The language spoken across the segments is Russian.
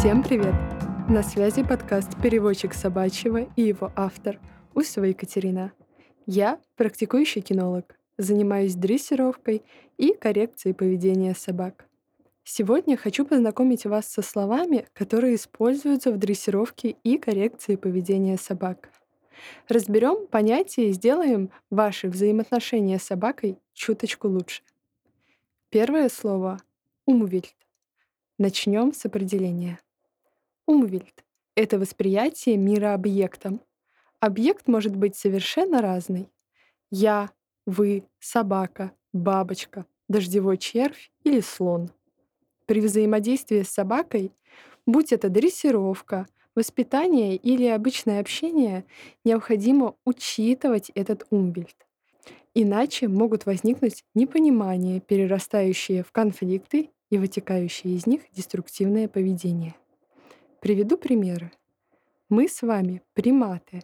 Всем привет! На связи подкаст «Переводчик собачьего» и его автор Усова Екатерина. Я практикующий кинолог, занимаюсь дрессировкой и коррекцией поведения собак. Сегодня хочу познакомить вас со словами, которые используются в дрессировке и коррекции поведения собак. Разберем понятия и сделаем ваши взаимоотношения с собакой чуточку лучше. Первое слово — умвильд. Начнем с определения. Умвильд — это восприятие мира объектом. Объект может быть совершенно разный. Я, вы, собака, бабочка, дождевой червь или слон. При взаимодействии с собакой, будь это дрессировка, воспитание или обычное общение, необходимо учитывать этот умбильд. Иначе могут возникнуть непонимания, перерастающие в конфликты и вытекающие из них деструктивное поведение. Приведу примеры. Мы с вами приматы.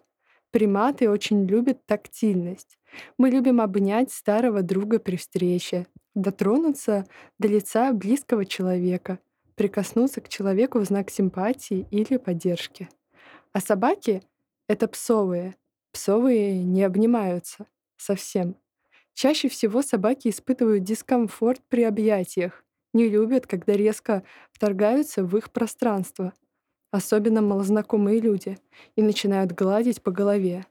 Приматы очень любят тактильность. Мы любим обнять старого друга при встрече, дотронуться до лица близкого человека, прикоснуться к человеку в знак симпатии или поддержки. А собаки — это псовые. Псовые не обнимаются совсем. Чаще всего собаки испытывают дискомфорт при объятиях, не любят, когда резко вторгаются в их пространство, особенно малознакомые люди, и начинают гладить по голове.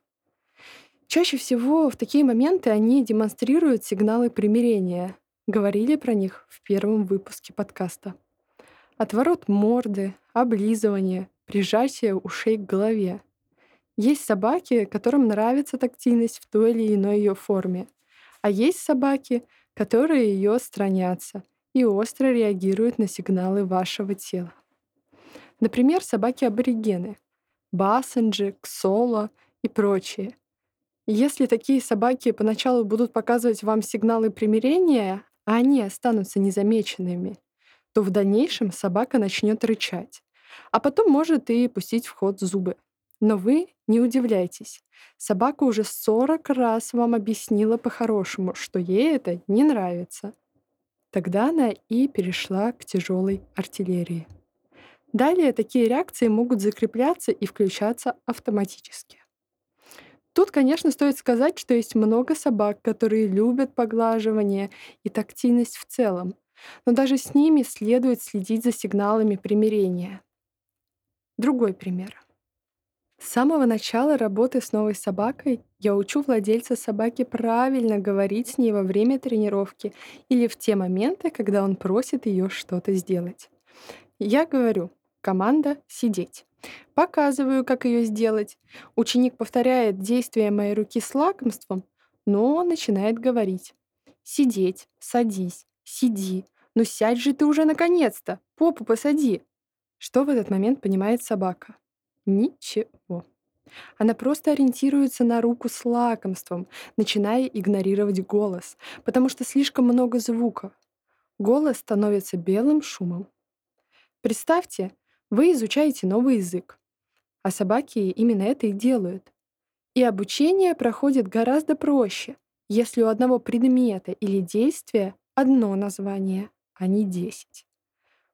Чаще всего в такие моменты они демонстрируют сигналы примирения. Говорили про них в первом выпуске подкаста. Отворот морды, облизывание, прижатие ушей к голове. Есть собаки, которым нравится тактильность в той или иной ее форме. А есть собаки, которые ее странятся и остро реагируют на сигналы вашего тела. Например, собаки-аборигены, бассенджи, ксоло и прочие. Если такие собаки поначалу будут показывать вам сигналы примирения, а они останутся незамеченными, то в дальнейшем собака начнет рычать, а потом может и пустить в ход зубы. Но вы не удивляйтесь. Собака уже 40 раз вам объяснила по-хорошему, что ей это не нравится. Тогда она и перешла к тяжелой артиллерии. Далее такие реакции могут закрепляться и включаться автоматически. Тут, конечно, стоит сказать, что есть много собак, которые любят поглаживание и тактильность в целом, но даже с ними следует следить за сигналами примирения. Другой пример. С самого начала работы с новой собакой я учу владельца собаки правильно говорить с ней во время тренировки или в те моменты, когда он просит ее что-то сделать. Я говорю, команда «сидеть». Показываю, как ее сделать. Ученик повторяет действия моей руки с лакомством, но он начинает говорить. «Сидеть, садись, сиди, ну сядь же ты уже наконец-то, попу посади». Что в этот момент понимает собака? Ничего. Она просто ориентируется на руку с лакомством, начиная игнорировать голос, потому что слишком много звуков. Голос становится белым шумом. Представьте, вы изучаете новый язык, а собаки именно это и делают. И обучение проходит гораздо проще, если у одного предмета или действия одно название, а не десять.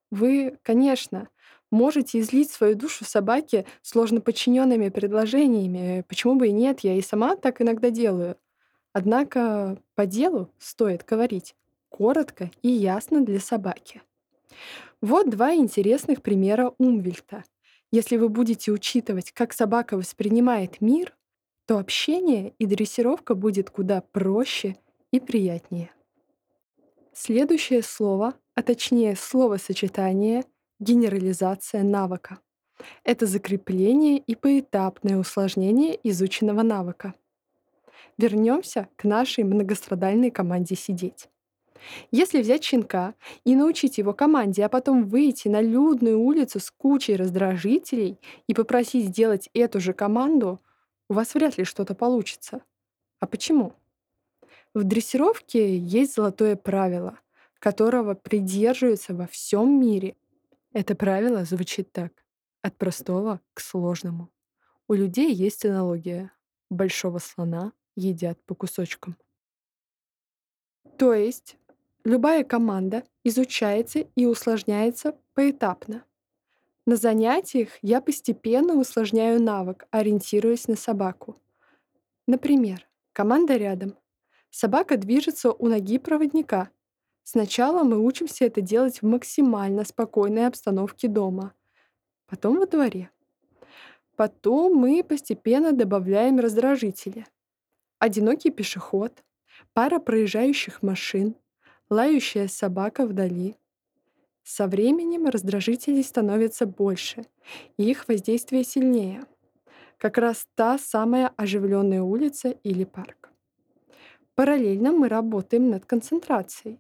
Вы, конечно, можете излить свою душу собаке сложно подчиненными предложениями. Почему бы и нет? Я и сама так иногда делаю. Однако по делу стоит говорить коротко и ясно для собаки. Вот два интересных примера Умвельта. Если вы будете учитывать, как собака воспринимает мир, то общение и дрессировка будет куда проще и приятнее. Следующее слово, а точнее словосочетание генерализация навыка. Это закрепление и поэтапное усложнение изученного навыка. Вернемся к нашей многострадальной команде «Сидеть». Если взять щенка и научить его команде, а потом выйти на людную улицу с кучей раздражителей и попросить сделать эту же команду, у вас вряд ли что-то получится. А почему? В дрессировке есть золотое правило, которого придерживаются во всем мире это правило звучит так. От простого к сложному. У людей есть аналогия. Большого слона едят по кусочкам. То есть любая команда изучается и усложняется поэтапно. На занятиях я постепенно усложняю навык, ориентируясь на собаку. Например, команда рядом. Собака движется у ноги проводника. Сначала мы учимся это делать в максимально спокойной обстановке дома, потом во дворе. Потом мы постепенно добавляем раздражители. Одинокий пешеход, пара проезжающих машин, лающая собака вдали. Со временем раздражителей становится больше, и их воздействие сильнее. Как раз та самая оживленная улица или парк. Параллельно мы работаем над концентрацией.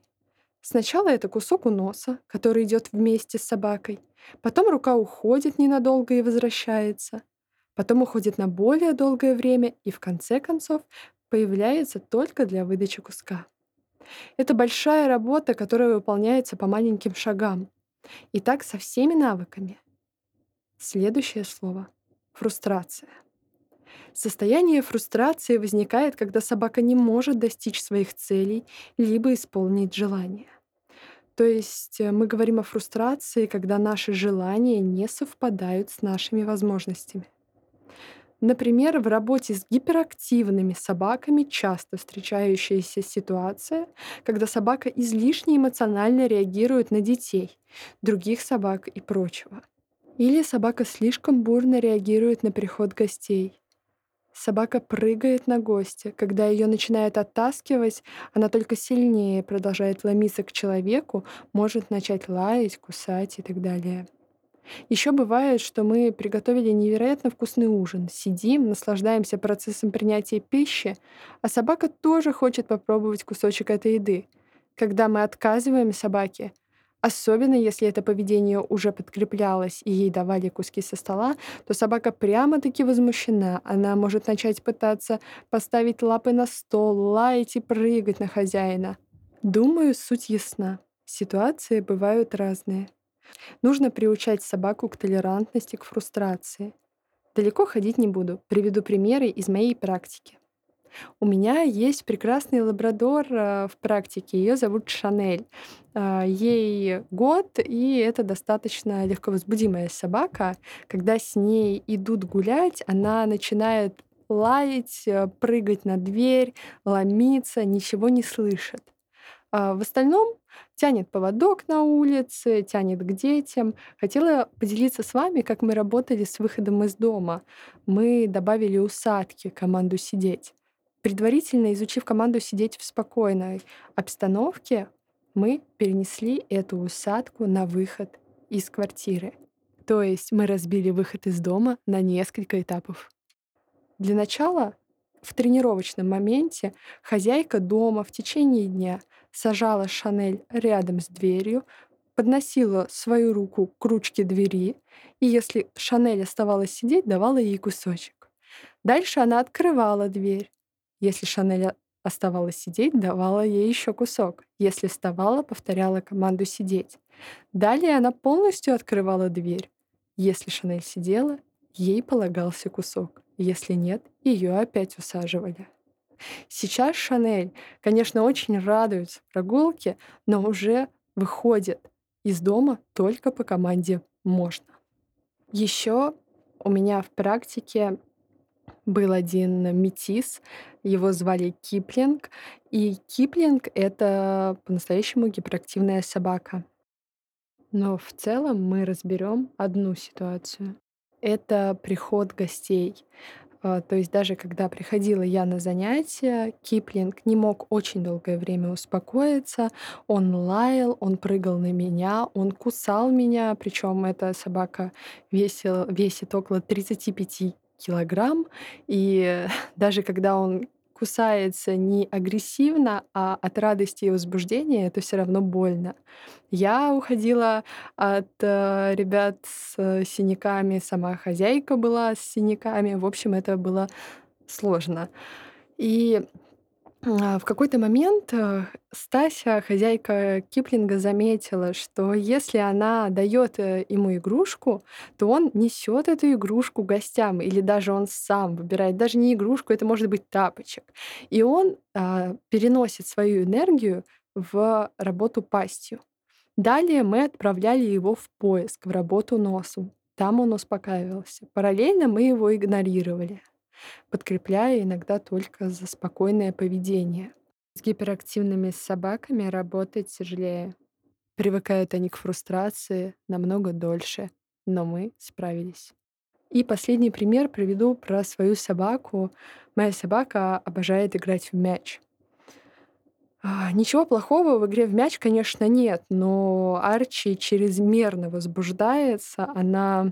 Сначала это кусок у носа, который идет вместе с собакой. Потом рука уходит ненадолго и возвращается. Потом уходит на более долгое время и в конце концов появляется только для выдачи куска. Это большая работа, которая выполняется по маленьким шагам. И так со всеми навыками. Следующее слово — фрустрация. Состояние фрустрации возникает, когда собака не может достичь своих целей либо исполнить желания. То есть э, мы говорим о фрустрации, когда наши желания не совпадают с нашими возможностями. Например, в работе с гиперактивными собаками часто встречающаяся ситуация, когда собака излишне эмоционально реагирует на детей, других собак и прочего. Или собака слишком бурно реагирует на приход гостей. Собака прыгает на гостя. Когда ее начинает оттаскивать, она только сильнее продолжает ломиться к человеку, может начать лаять, кусать и так далее. Еще бывает, что мы приготовили невероятно вкусный ужин, сидим, наслаждаемся процессом принятия пищи, а собака тоже хочет попробовать кусочек этой еды. Когда мы отказываем собаке, особенно если это поведение уже подкреплялось и ей давали куски со стола, то собака прямо-таки возмущена. Она может начать пытаться поставить лапы на стол, лаять и прыгать на хозяина. Думаю, суть ясна. Ситуации бывают разные. Нужно приучать собаку к толерантности, к фрустрации. Далеко ходить не буду, приведу примеры из моей практики. У меня есть прекрасный лабрадор э, в практике, ее зовут Шанель. Э, ей год, и это достаточно легковозбудимая собака. Когда с ней идут гулять, она начинает лаять, э, прыгать на дверь, ломиться, ничего не слышит. А в остальном тянет поводок на улице, тянет к детям. Хотела поделиться с вами, как мы работали с выходом из дома. Мы добавили усадки команду «Сидеть». Предварительно изучив команду «Сидеть в спокойной обстановке», мы перенесли эту усадку на выход из квартиры. То есть мы разбили выход из дома на несколько этапов. Для начала в тренировочном моменте хозяйка дома в течение дня сажала Шанель рядом с дверью, подносила свою руку к ручке двери, и если Шанель оставалась сидеть, давала ей кусочек. Дальше она открывала дверь. Если Шанель оставалась сидеть, давала ей еще кусок. Если вставала, повторяла команду «сидеть». Далее она полностью открывала дверь. Если Шанель сидела, ей полагался кусок. Если нет, ее опять усаживали. Сейчас Шанель, конечно, очень радуется прогулке, но уже выходит из дома только по команде «можно». Еще у меня в практике был один метис, его звали Киплинг, и Киплинг — это по-настоящему гиперактивная собака. Но в целом мы разберем одну ситуацию. Это приход гостей. А, то есть даже когда приходила я на занятия, Киплинг не мог очень долгое время успокоиться. Он лаял, он прыгал на меня, он кусал меня. Причем эта собака весил, весит около 35 килограмм. И даже когда он кусается не агрессивно, а от радости и возбуждения, это все равно больно. Я уходила от э, ребят с э, синяками, сама хозяйка была с синяками. В общем, это было сложно. И в какой-то момент э, Стася, хозяйка Киплинга, заметила, что если она дает э, ему игрушку, то он несет эту игрушку гостям, или даже он сам выбирает даже не игрушку, это может быть тапочек. И он а, переносит свою энергию в работу пастью. Далее мы отправляли его в поиск, в работу носом. Там он успокаивался. Параллельно мы его игнорировали, подкрепляя иногда только за спокойное поведение. С гиперактивными собаками работать тяжелее. Привыкают они к фрустрации намного дольше, но мы справились. И последний пример приведу про свою собаку. Моя собака обожает играть в мяч. А, ничего плохого в игре в мяч, конечно, нет, но Арчи чрезмерно возбуждается. Она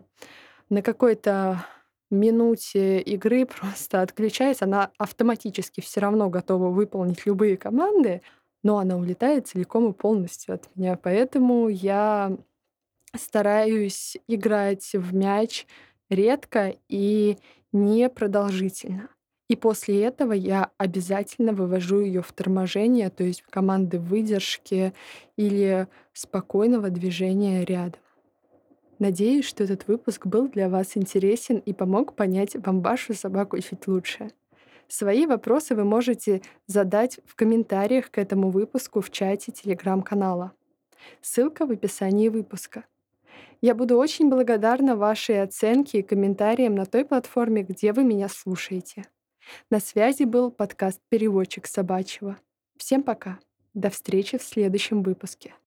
на какой-то минуте игры просто отключается. Она автоматически все равно готова выполнить любые команды, но она улетает целиком и полностью от меня. Поэтому я стараюсь играть в мяч редко и непродолжительно. И после этого я обязательно вывожу ее в торможение, то есть в команды выдержки или спокойного движения рядом. Надеюсь, что этот выпуск был для вас интересен и помог понять вам вашу собаку чуть лучше. Свои вопросы вы можете задать в комментариях к этому выпуску в чате телеграм-канала. Ссылка в описании выпуска. Я буду очень благодарна вашей оценке и комментариям на той платформе, где вы меня слушаете. На связи был подкаст «Переводчик собачьего». Всем пока. До встречи в следующем выпуске.